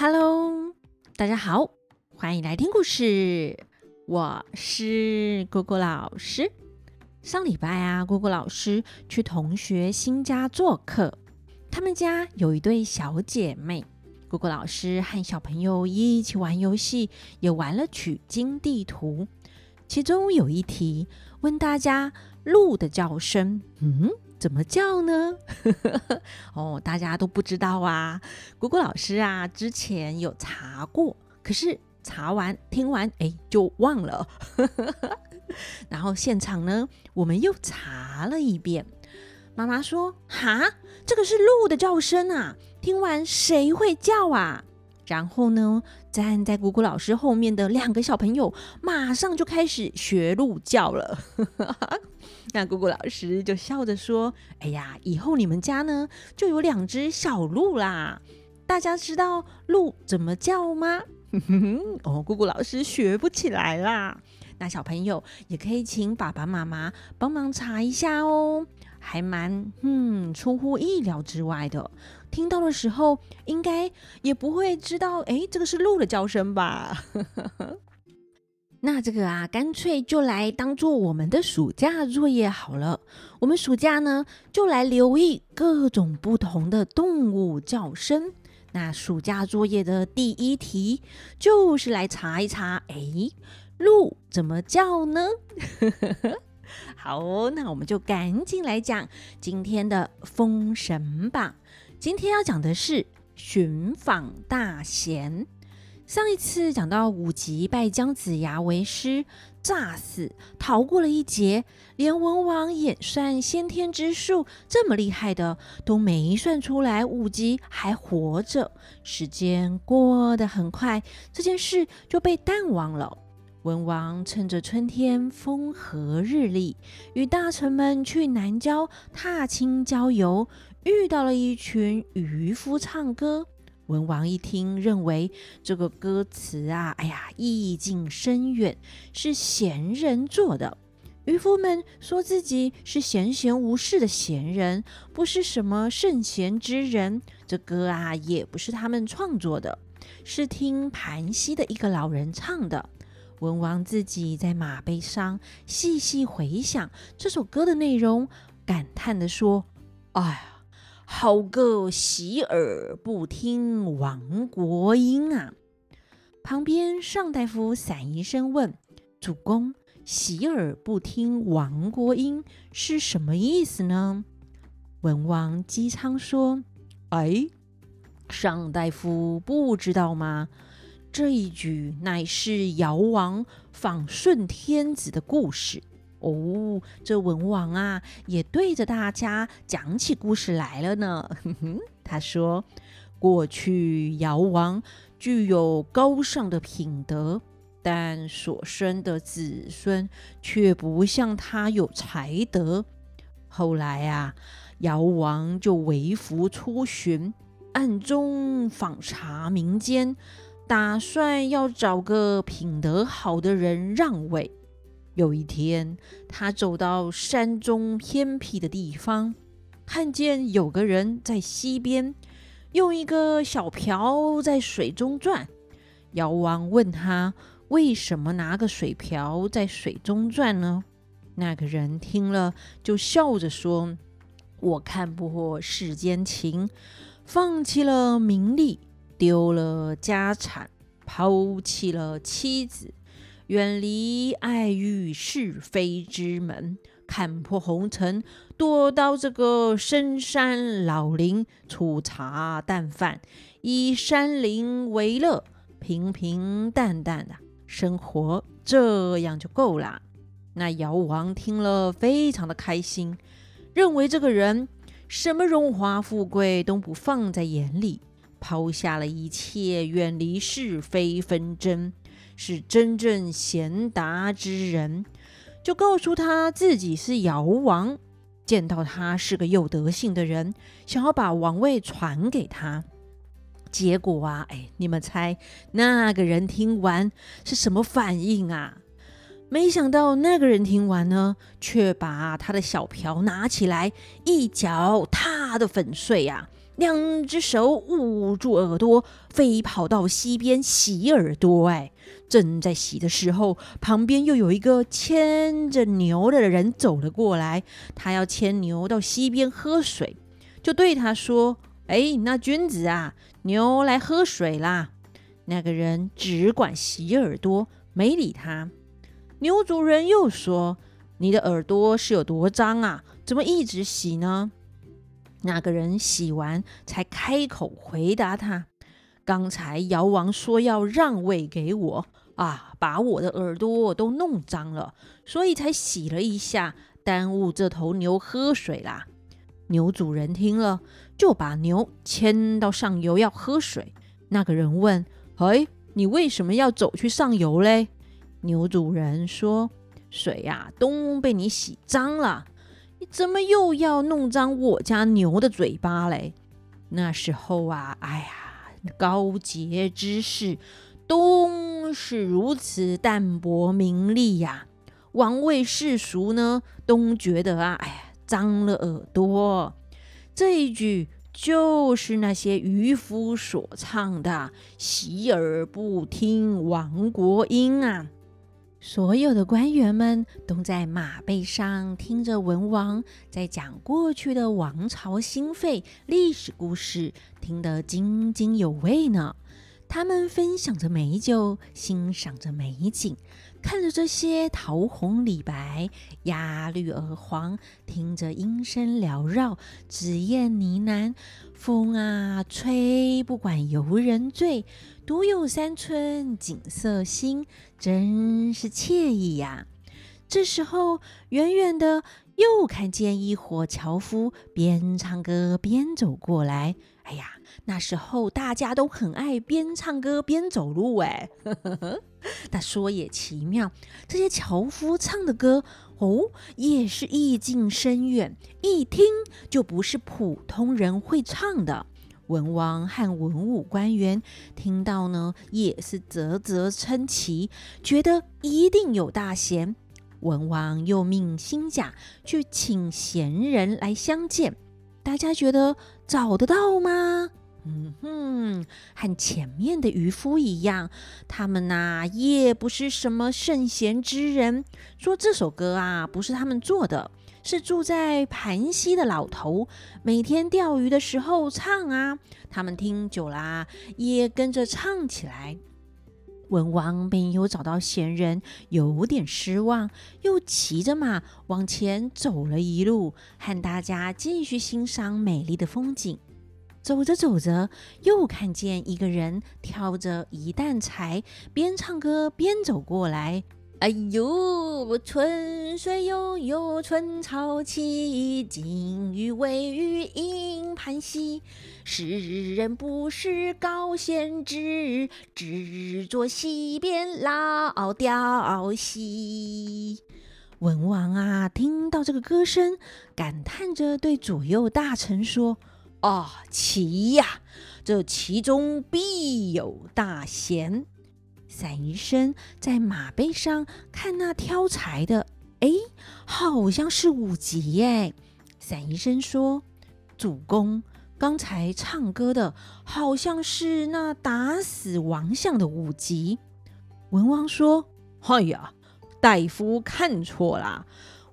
Hello，大家好，欢迎来听故事。我是蟳蟳老师。上礼拜啊，蟳蟳老师去同学新家做客，他们家有一对小姐妹。蟳蟳老师和小朋友一起玩游戏，也玩了取经地图。其中有一题问大家鹿的叫声，嗯，怎么叫呢？哦，大家都不知道啊。果果老师啊，之前有查过，可是。查完听完，哎，就忘了。然后现场呢，我们又查了一遍。妈妈说：“哈，这个是鹿的叫声啊！听完谁会叫啊？”然后呢，站在蟳蟳老师后面的两个小朋友马上就开始学鹿叫了。那蟳蟳老师就笑着说：“哎呀，以后你们家呢就有两只小鹿啦！大家知道鹿怎么叫吗？” 哦，蟳蟳老师学不起来啦。那小朋友也可以请爸爸妈妈帮忙查一下哦，还蛮嗯出乎意料之外的。听到的时候，应该也不会知道，哎，这个是鹿的叫声吧？那这个啊，干脆就来当做我们的暑假作业好了。我们暑假呢，就来留意各种不同的动物叫声。那暑假作业的第一题就是来查一查，哎，鹿怎么叫呢？好，那我们就赶紧来讲今天的封神榜。今天要讲的是寻访大贤。上一次讲到武吉拜姜子牙为师，诈死逃过了一劫，连文王演算先天之术这么厉害的都没算出来，武吉还活着。时间过得很快，这件事就被淡忘了。文王趁着春天风和日丽，与大臣们去南郊踏青郊游，遇到了一群渔夫唱歌。文王一听，认为这个歌词啊，哎呀，意境深远，是贤人做的。渔夫们说自己是闲闲无事的闲人，不是什么圣贤之人。这歌啊，也不是他们创作的，是听盘溪的一个老人唱的。文王自己在马背上细细回想这首歌的内容，感叹地说：“哎呀。”好个洗耳不听亡国音啊！旁边尚大夫散宜生问主公：“洗耳不听亡国音是什么意思呢？”文王姬昌说：“哎，尚大夫不知道吗？这一句乃是尧王访顺天子的故事。”哦，这文王啊，也对着大家讲起故事来了呢。哼哼，他说：“过去尧王具有高尚的品德，但所生的子孙却不像他有才德。后来啊，尧王就微服出巡，暗中访查民间，打算要找个品德好的人让位。”有一天，他走到山中偏僻的地方，看见有个人在溪边用一个小瓢在水中转。尧王问他为什么拿个水瓢在水中转呢？那个人听了就笑着说：“我看不破世间情，放弃了名利，丢了家产，抛弃了妻子。”远离爱欲是非之门，看破红尘，躲到这个深山老林，粗茶淡饭，以山林为乐，平平淡淡的生活，这样就够了。那尧王听了非常的开心，认为这个人什么荣华富贵都不放在眼里，抛下了一切，远离是非纷争。是真正贤达之人，就告诉他自己是尧王，见到他是个有德性的人，想要把王位传给他。结果啊，哎，你们猜那个人听完是什么反应啊？没想到那个人听完呢，却把他的小瓢拿起来，一脚踏得粉碎呀、啊！两只手捂住耳朵，飞跑到溪边洗耳朵。哎，正在洗的时候，旁边又有一个牵着牛的人走了过来，他要牵牛到溪边喝水，就对他说：“哎，那君子啊，牛来喝水啦。”那个人只管洗耳朵，没理他。牛主人又说：“你的耳朵是有多脏啊？怎么一直洗呢？”那个人洗完才开口回答他：“刚才尧王说要让位给我啊，把我的耳朵都弄脏了，所以才洗了一下，耽误这头牛喝水啦。”牛主人听了，就把牛牵到上游要喝水。那个人问：“哎，你为什么要走去上游嘞？”牛主人说：“水呀，都被你洗脏了。”你怎么又要弄脏我家牛的嘴巴嘞？那时候啊，哎呀，高洁之士都是如此淡泊名利呀。王位世俗呢，都觉得啊，哎呀，脏了耳朵。这一句就是那些渔夫所唱的“洗耳不听亡国音”啊。所有的官员们都在马背上听着文王在讲过去的王朝兴废历史故事，听得津津有味呢。他们分享着美酒，欣赏着美景，看着这些桃红李白、鸭绿鹅黄，听着音声缭绕，紫燕呢喃，风啊吹，不管游人醉，独有山村景色新，真是惬意呀。这时候，远远的又看见一伙樵夫边唱歌边走过来。哎呀，那时候大家都很爱边唱歌边走路哎。但说也奇妙，这些樵夫唱的歌哦，也是意境深远，一听就不是普通人会唱的。文王和文武官员听到呢，也是啧啧称奇，觉得一定有大贤。文王又命辛甲去请贤人来相见。大家觉得找得到吗？嗯哼，和前面的渔夫一样，他们呐、也不是什么圣贤之人。说这首歌啊，不是他们做的，是住在盘溪的老头每天钓鱼的时候唱啊。他们听久了，也跟着唱起来。文王没有找到贤人，有点失望，又骑着马往前走了一路，和大家继续欣赏美丽的风景。走着走着，又看见一个人挑着一担柴，边唱歌边走过来。哎呦，春水悠悠，春草起，金鱼尾鱼映叹息。世人不识高贤智，只作溪边老钓戏。文王啊，听到这个歌声，感叹着对左右大臣说：“啊，奇呀，这其中必有大贤。”散宜生在马背上看那挑柴的，哎，好像是武吉耶。散宜生说：“主公，刚才唱歌的好像是那打死王相的武吉。”文王说：“哎呀，大夫看错了，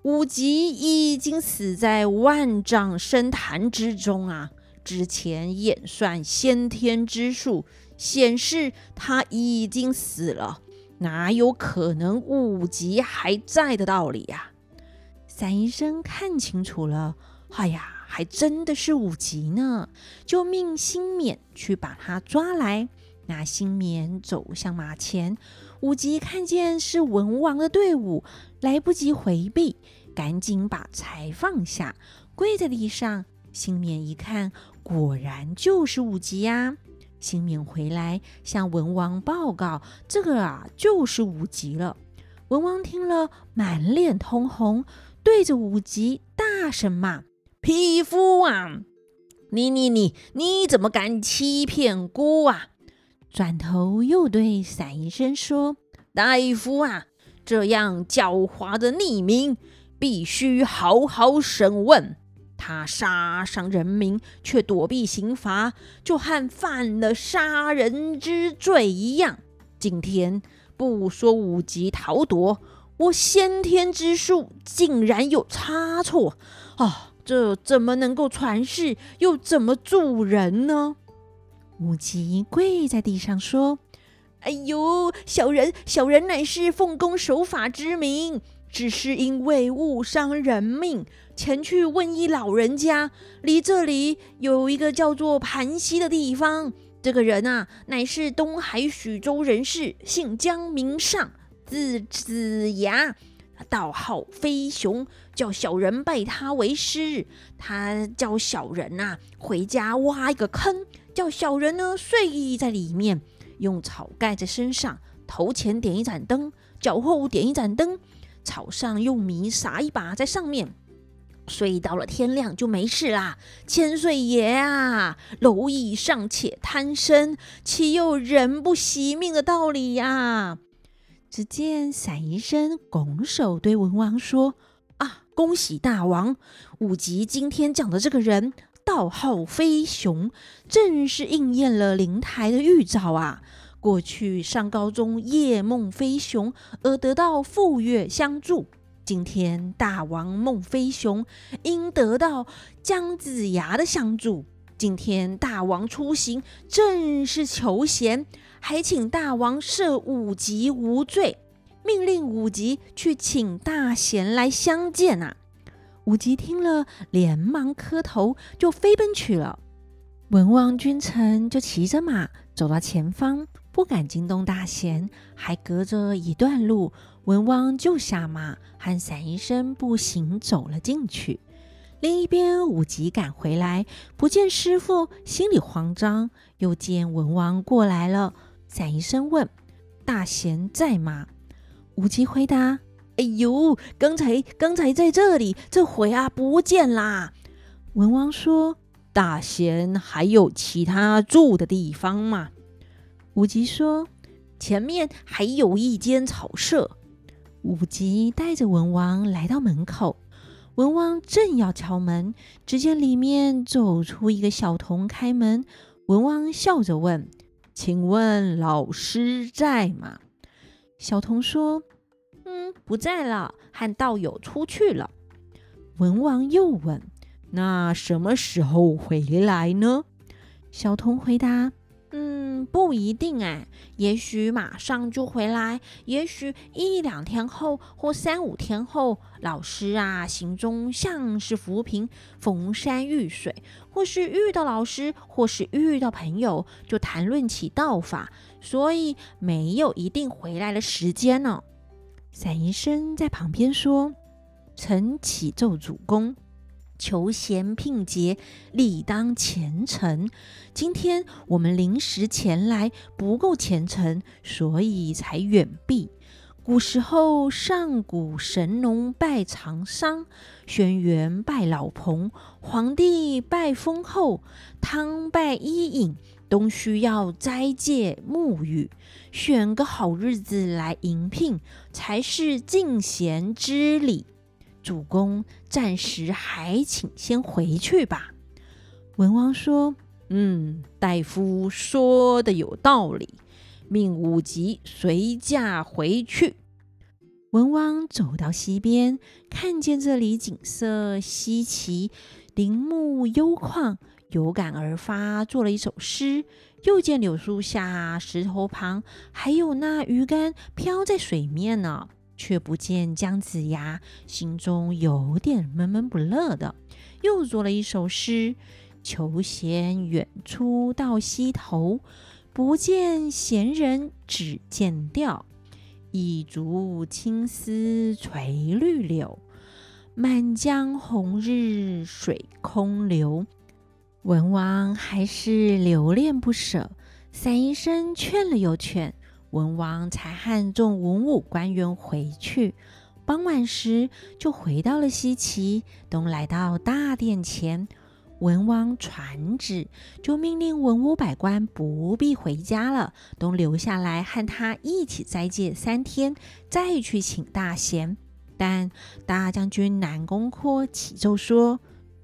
武吉已经死在万丈深潭之中啊！之前演算先天之术。”显示他已经死了，哪有可能武吉还在的道理呀？散医生看清楚了，哎呀，还真的是武吉呢，就命辛勉去把他抓来。那辛勉走向马前，武吉看见是文王的队伍，来不及回避，赶紧把柴放下，跪在地上。辛勉一看，果然就是武吉呀。辛勉回来向文王报告：“这个啊，就是武吉了。”文王听了，满脸通红，对着武吉大声骂：“匹夫啊！你你你你怎么敢欺骗孤啊？”转头又对散医生说：“大夫啊，这样狡猾的逆民，必须好好审问。”他杀伤人民却躲避刑罚，就和犯了杀人之罪一样。今天不说武吉逃躲，我先天之术竟然有差错啊！这怎么能够传世，又怎么助人呢？武吉跪在地上说：“哎呦，小人小人乃是奉公守法之民，只是因为误伤人命，前去问一老人家，离这里有一个叫做盘溪的地方。这个人啊，乃是东海许州人士，姓姜名尚，字子牙。”道号飞熊，叫小人拜他为师。他叫小人呐、啊，回家挖一个坑，叫小人呢睡在里面，用草盖在身上，头前点一盏灯，脚后点一盏灯，草上用米撒一把在上面，睡到了天亮就没事啦。千岁爷啊，蝼蚁尚且贪生，岂有人不惜命的道理呀、啊？只见散宜生拱手对文王说：“啊，恭喜大王！武吉今天讲的这个人，道号飞熊，正是应验了灵台的预兆啊！过去上高中夜梦飞熊，而得到傅说相助。今天大王梦飞熊，应得到姜子牙的相助。今天大王出行，正是求贤。”还请大王赦武吉无罪，命令武吉去请大贤来相见啊！武吉听了，连忙磕头，就飞奔去了。文王君臣就骑着马走到前方，不敢惊动大贤，还隔着一段路，文王就下马，和散医生步行走了进去。另一边，武吉赶回来，不见师傅，心里慌张，又见文王过来了。散宜生问：“大贤在吗？”武吉回答：“哎呦，刚才刚才在这里，这回啊不见啦。”文王说：“大贤还有其他住的地方吗？”武吉说：“前面还有一间草舍。”武吉带着文王来到门口，文王正要敲门，只见里面走出一个小童开门。文王笑着问。请问老师在吗？小童说：“嗯，不在了，和道友出去了。”文王又问：“那什么时候回来呢？”小童回答。嗯，不一定哎，也许马上就回来，也许一两天后或三五天后。老师啊，行踪像是浮萍，逢山遇水，或是遇到老师，或是遇到朋友，就谈论起道法，所以没有一定回来的时间呢。散医生在旁边说：“臣启奏主公。”求贤聘节，理当虔诚。今天我们临时前来，不够虔诚，所以才远避。古时候，上古神农拜长商，轩辕拜老彭，黄帝拜封后，汤拜伊尹，都需要斋戒沐浴，选个好日子来迎聘，才是敬贤之礼。主公暂时还请先回去吧。文王说：“嗯，大夫说的有道理，命武吉随驾回去。”文王走到溪边，看见这里景色稀奇，林木幽旷，有感而发，作了一首诗。又见柳树下、石头旁，还有那鱼竿飘在水面呢。却不见姜子牙，心中有点闷闷不乐的，又作了一首诗：求贤远出到溪头，不见贤人只见钓。一竹青丝垂绿柳，满江红日水空流。文王还是留恋不舍，散宜生劝了又劝。文王才和众文武官员回去，傍晚时就回到了西岐，都来到大殿前。文王传旨，就命令文武百官不必回家了，都留下来和他一起斋戒三天，再去请大贤。但大将军南宫阔启奏说：“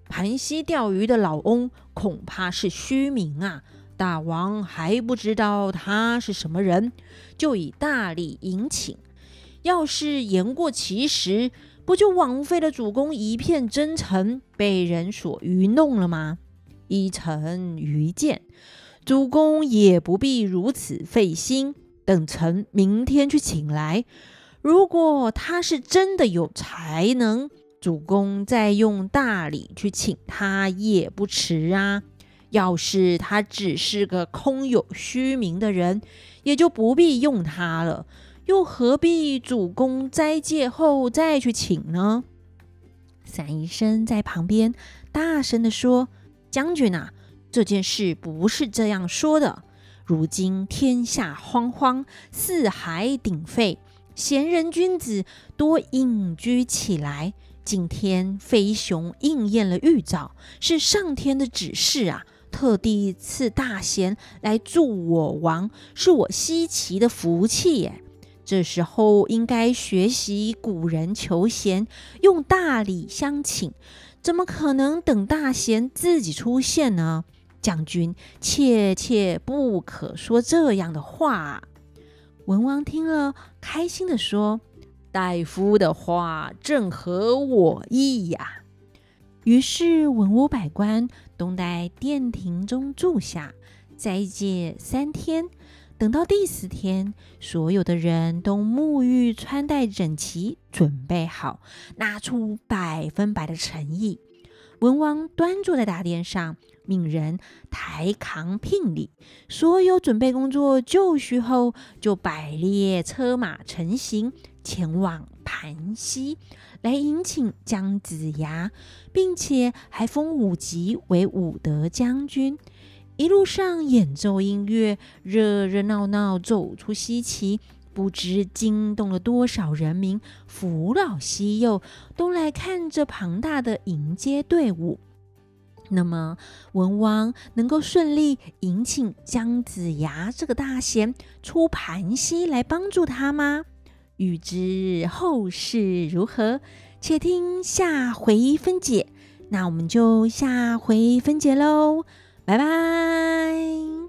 盘溪钓鱼的老翁恐怕是虚名啊！大王还不知道他是什么人，就以大礼迎请。要是言过其实，不就枉费了主公一片真诚，被人所愚弄了吗？依臣愚见，主公也不必如此费心。等臣明天去请来。如果他是真的有才能，主公再用大礼去请他也不迟啊。要是他只是个空有虚名的人，也就不必用他了。又何必主公斋戒后再去请呢？三医生在旁边大声地说：“将军啊，这件事不是这样说的。如今天下荒荒，四海鼎沸，贤人君子多隐居起来。今天飞熊应验了预兆，是上天的指示啊！特地赐大贤来助我王，是我西岐的福气耶。”这时候应该学习古人求贤，用大礼相请，怎么可能等大贤自己出现呢？将军切切不可说这样的话。文王听了，开心地说：“大夫的话正合我意呀。”于是文武百官都在殿庭中住下，斋戒三天。等到第四天，所有的人都沐浴、穿戴整齐，准备好，拿出百分百的诚意。文王端坐在大殿上，命人抬扛聘礼。所有准备工作就绪后，就摆列车马成行，前往盘溪来迎请姜子牙，并且还封武吉为武德将军。一路上演奏音乐，热热闹闹走出西岐，不知惊动了多少人民，扶老携幼都来看这庞大的迎接队伍。那么，文王能够顺利迎请姜子牙这个大贤出盘溪来帮助他吗？欲知后事如何，且听下回分解。那我们就下回分解喽。拜拜。